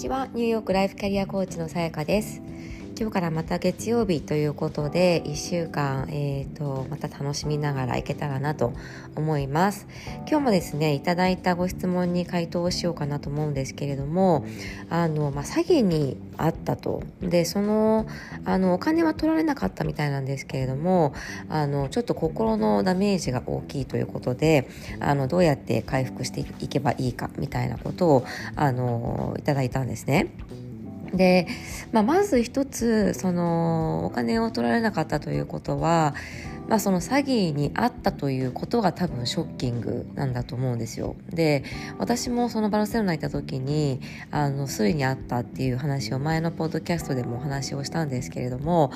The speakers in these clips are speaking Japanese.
ちは。ニューヨークライフキャリアコーチのさやかです。今日からまた月曜日ということで1週間、えーと、また楽しみながらいけたらなと思います今日もですねいただいたご質問に回答しようかなと思うんですけれどもあの、まあ、詐欺にあったとでそのあのお金は取られなかったみたいなんですけれどもあのちょっと心のダメージが大きいということであのどうやって回復していけばいいかみたいなことをあのいただいたんですね。で、まあ、まず一つそのお金を取られなかったということは、まあ、その詐欺にあったということが多分ショッキングなんだと思うんですよ。で私もそのバルセロナ行った時にあのスリにあったっていう話を前のポッドキャストでもお話をしたんですけれども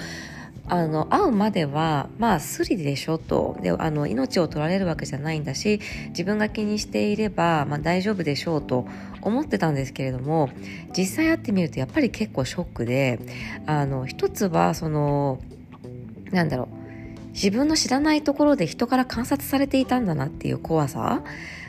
あの会うまではまあスリでしょとであの命を取られるわけじゃないんだし自分が気にしていれば、まあ、大丈夫でしょうと思ってたんですけれども実際会ってみるとやっぱり結構ショックであの一つはそのなんだろう自分の知らないところで人から観察されていたんだなっていう怖さ？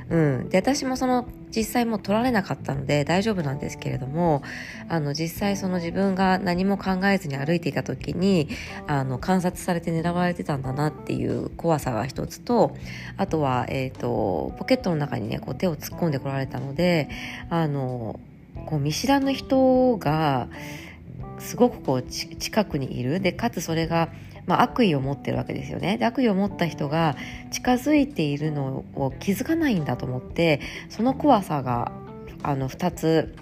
うん、で私もその実際もう取られなかったので大丈夫なんですけれどもあの実際その自分が何も考えずに歩いていた時にあの観察されて狙われてたんだなっていう怖さが一つとあとは、えーと、ポケットの中にねこう手を突っ込んでこられたのであのこう見知らぬ人がすごくこう近くにいる。でかつそれがまあ、悪意を持ってるわけですよねで悪意を持った人が近づいているのを気づかないんだと思ってその怖さがあの2つ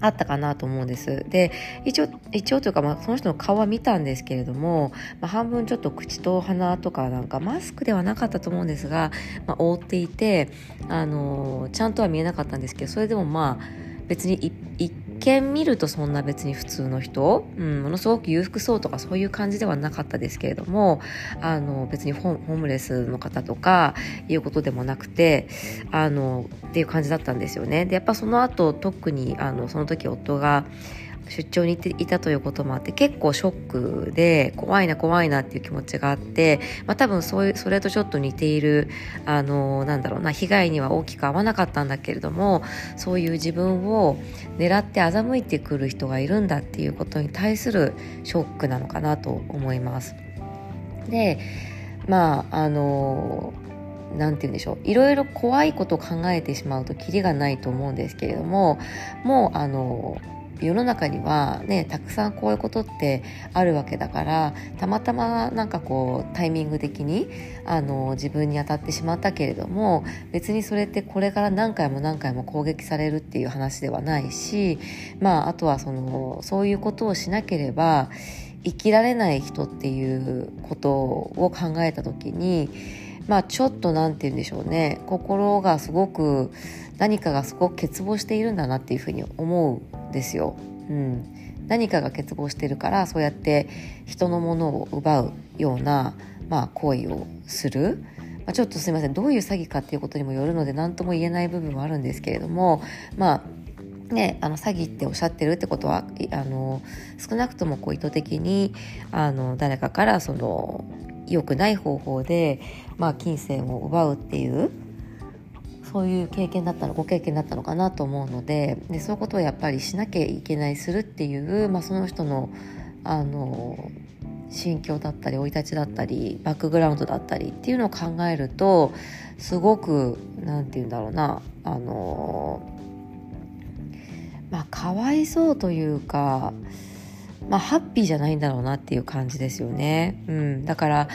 あったかなと思うんです。で、一応、一応というか、まあ、その人の顔は見たんですけれども、まあ、半分ちょっと口と鼻とかなんかマスクではなかったと思うんですが、まあ、覆っていて、あのー、ちゃんとは見えなかったんですけど、それでもまあ、別に一見見るとそんな別に普通の人、うん、ものすごく裕福そうとかそういう感じではなかったですけれどもあの別にホームレスの方とかいうことでもなくてあのっていう感じだったんですよね。でやっぱその後特にあのその時夫が出張に行っていたということもあって結構ショックで怖いな怖いなっていう気持ちがあって、まあ、多分そういうそれとちょっと似ているあのなんだろうな被害には大きく合わなかったんだけれどもそういう自分を狙って欺いてくる人がいるんだっていうことに対するショックなのかなと思います。でまああの何て言うんでしょういろいろ怖いことを考えてしまうとキリがないと思うんですけれどももうあの世の中にはねたくさんこういうことってあるわけだからたまたまなんかこうタイミング的にあの自分に当たってしまったけれども別にそれってこれから何回も何回も攻撃されるっていう話ではないしまああとはそのそういうことをしなければ生きられない人っていうことを考えた時にまあちょっと何て言うんでしょうね。心がすごく何かがすごく欠乏しているんだなっていうふうに思うですよ。うん、何かが欠乏してるからそうやって人のものを奪うような、まあ、行為をする。まあ、ちょっとすいませんどういう詐欺かっていうことにもよるので何とも言えない部分はあるんですけれどもまあね、あの詐欺っておっしゃってるってことはあの少なくともこう意図的にあの誰かからその良くない方法で、まあ、金銭を奪うっていうそういう経験だったのご経験だったのかなと思うのででそういうことをやっぱりしなきゃいけないするっていう、まあ、その人のあの心境だったり生い立ちだったりバックグラウンドだったりっていうのを考えるとすごく何て言うんだろうなあのまあかわいそうというかまあハッピーじゃないんだろうなっていう感じですよね。うん、だから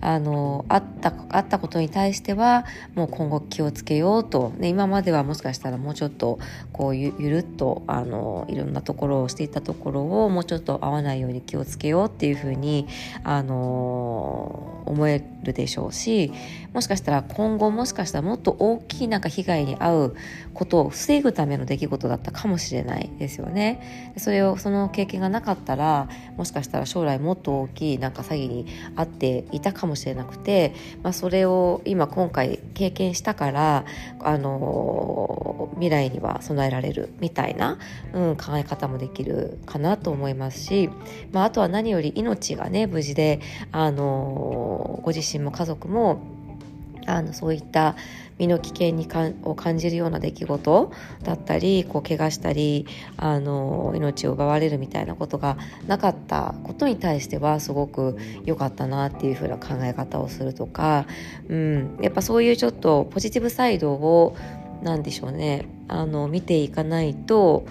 あのあったあったことに対してはもう今後気をつけようと、ね、今まではもしかしたらもうちょっとこうゆゆるっとあのいろんなところをしていたところをもうちょっと合わないように気をつけようっていうふうにあの思えるでしょうしもしかしたら今後もしかしたらもっと大きいなんか被害に遭うことを防ぐための出来事だったかもしれないですよね。それをその経験がなかったらもしかしたら将来もっと大きいなんか詐欺に遭っていたかもしれなくて、まあ、それを今今回経験したからあの未来には備えられるみたいな、うん、考え方もできるかなと思いますし、まあ、あとは何より命がね無事であのご自身も家族もあのそういった身の危険にかを感じるような出来事だったりこう怪我したりあの命を奪われるみたいなことがなかったことに対してはすごく良かったなっていう風な考え方をするとか、うん、やっぱそういうちょっとポジティブサイドを何でしょうねあの見ていかないと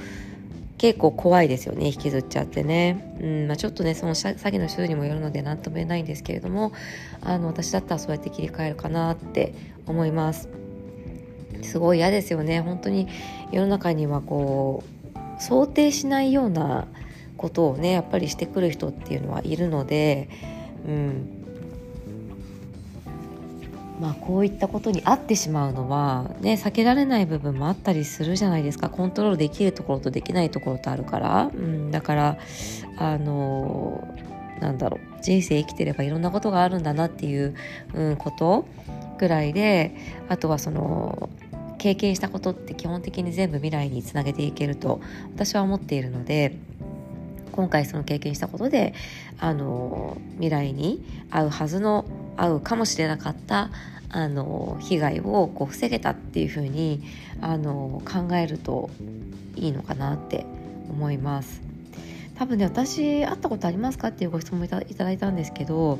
結構怖いですよね引きずっちゃってね、うんまあ、ちょっとねその詐欺の種類にもよるので何とも言えないんですけれどもあの私だったらそうやって切り替えるかなって思います。すごい嫌ですよね。本当に世の中にはこう想定しないようなことをねやっぱりしてくる人っていうのはいるので、うん、まあ、こういったことに合ってしまうのは、ね、避けられない部分もあったりするじゃないですか。コントロールできるところとできないところとあるから、うん、だからあのなんだろう。人生生きてればいろんなことがあるんだなっていう、うん、ことぐらいであとはその経験したことって基本的に全部未来につなげていけると私は思っているので今回その経験したことであの未来に合うはずの合うかもしれなかったあの被害をこう防げたっていうふうにあの考えるといいのかなって思います。多分ね私会ったことありますかっていうご質問いただいたんですけど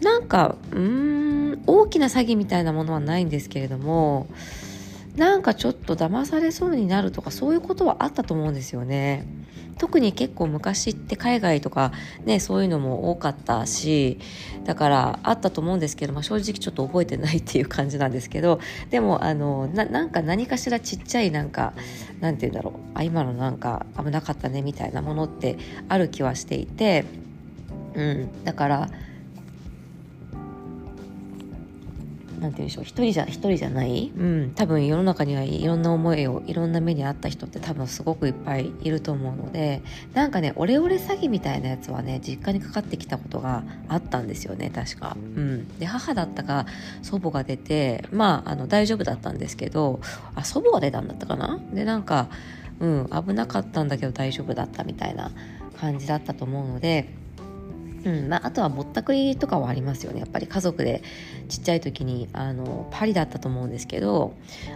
なんかうーん大きな詐欺みたいなものはないんですけれどもなんかちょっと騙されそうになるとかそういうことはあったと思うんですよね。特に結構昔って海外とかねそういうのも多かったしだからあったと思うんですけど、まあ、正直ちょっと覚えてないっていう感じなんですけどでもあのなんか何かしらちっちゃいなんかなんて言うんだろうあ今のなんか危なかったねみたいなものってある気はしていて、うん、だからなんて言うんでしょう。一人じゃ一人じゃない、うん、多分世の中にはいろんな思いをいろんな目にあった人って多分すごくいっぱいいると思うのでなんかねオレオレ詐欺みたいなやつはね実家にかかってきたことがあったんですよね確か。うん、で母だったか祖母が出てまああの大丈夫だったんですけどあ祖母が出たんだったかな？でなんか、うん、危なかったんだけど大丈夫だったみたいな感じだったと思うので。うんまあ、あとはぼったくりとかはありますよね。やっぱり家族でちっちゃい時にあのパリだったと思うんですけど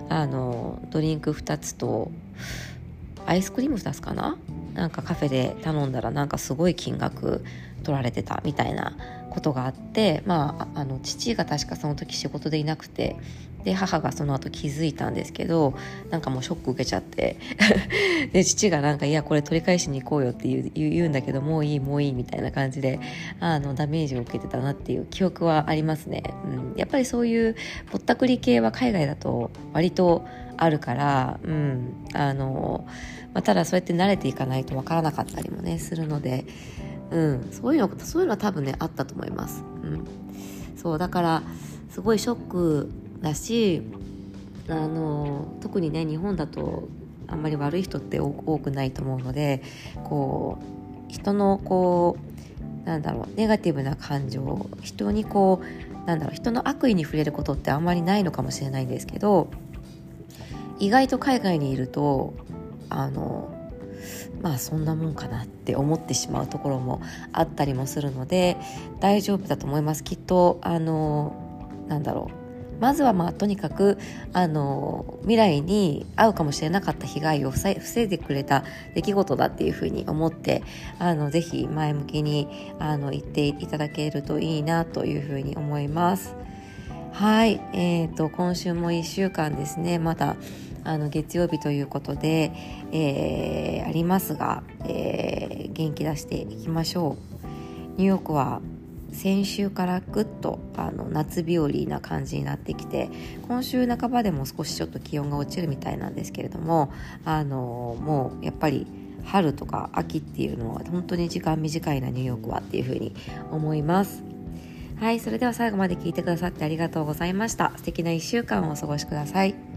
あのドリンク2つとアイスクリーム2つかな？なんかカフェで頼んだらなんかすごい金額取られてたみたいなことがあってまああの父が確かその時仕事でいなくてで母がその後気づいたんですけどなんかもうショック受けちゃって。で父がなんか「いやこれ取り返しに行こうよ」って言う言うんだけどもういいもういいみたいな感じであのダメージを受けてたなっていう記憶はありますね、うん、やっぱりそういうぼったくり系は海外だと割とあるから、うん。あのまあ、ただそうやって慣れていかないとわからなかったりもねするので、うん、そういうのそういうのは多分ねあったと思います、うん、そうだからすごいショックだしあの特にね日本だとあんまり悪い人って多くないと思うのでこう人のこうなんだろうネガティブな感情人にこうなんだろう人の悪意に触れることってあんまりないのかもしれないんですけど意外と海外にいるとあのまあそんなもんかなって思ってしまうところもあったりもするので大丈夫だと思います。きっとあのなんだろうまずはまあとにかくあの未来に合うかもしれなかった被害を防いでくれた出来事だっていうふうに思ってあのぜひ前向きにあの言っていただけるといいなというふうに思います。はい、えーと、今週も1週間ですねまだあの月曜日ということで、えー、ありますが、えー、元気出していきましょう。ニューヨークは先週からぐっとあの夏日和な感じになってきて今週半ばでも少しちょっと気温が落ちるみたいなんですけれどもあのもうやっぱり春とか秋っていうのは本当に時間短いなニューヨークはっていうふうに思います。はいそれでは最後まで聞いてくださってありがとうございました。素敵な1週間をお過ごしください。